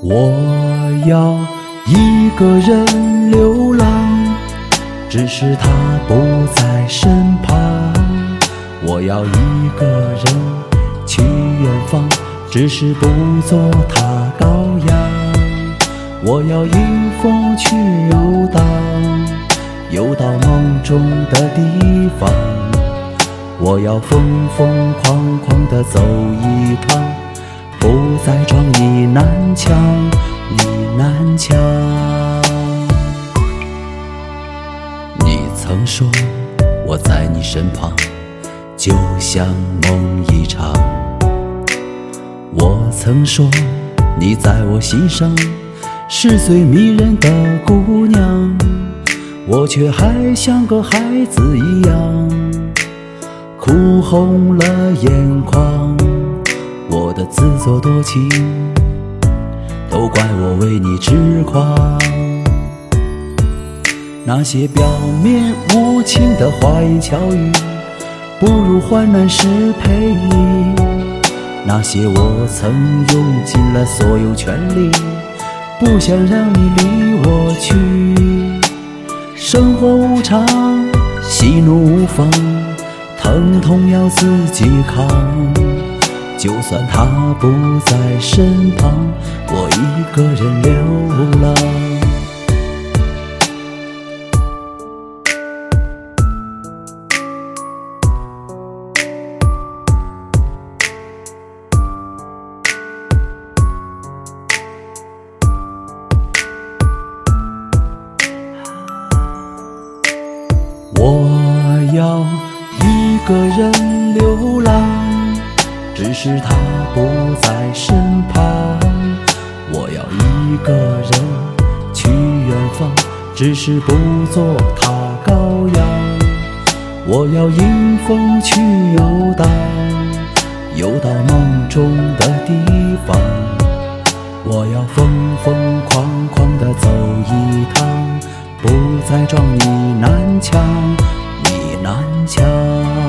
我要一个人流浪，只是他不在身旁。我要一个人去远方，只是不做他羔羊。我要迎风去游荡，游到梦中的地方。我要疯疯狂狂地走一趟，强，意难强。你曾说我在你身旁，就像梦一场。我曾说你在我心上，是最迷人的姑娘，我却还像个孩子一样。哭红了眼眶，我的自作多情，怪我为你痴狂。那些表面无情的花言巧语，不如患难时陪你。那些我曾用尽了所有全力，不想让你离我去。生活无常，喜怒无方。疼痛要自己扛，就算他不在身旁，我一个人流浪。我要。一个人流浪，只是他不在身旁。我要一个人去远方，只是不做他羔羊。我要迎风去游荡，游到梦中的地方。我要疯疯狂狂地走一趟，不再撞你南墙，你南墙。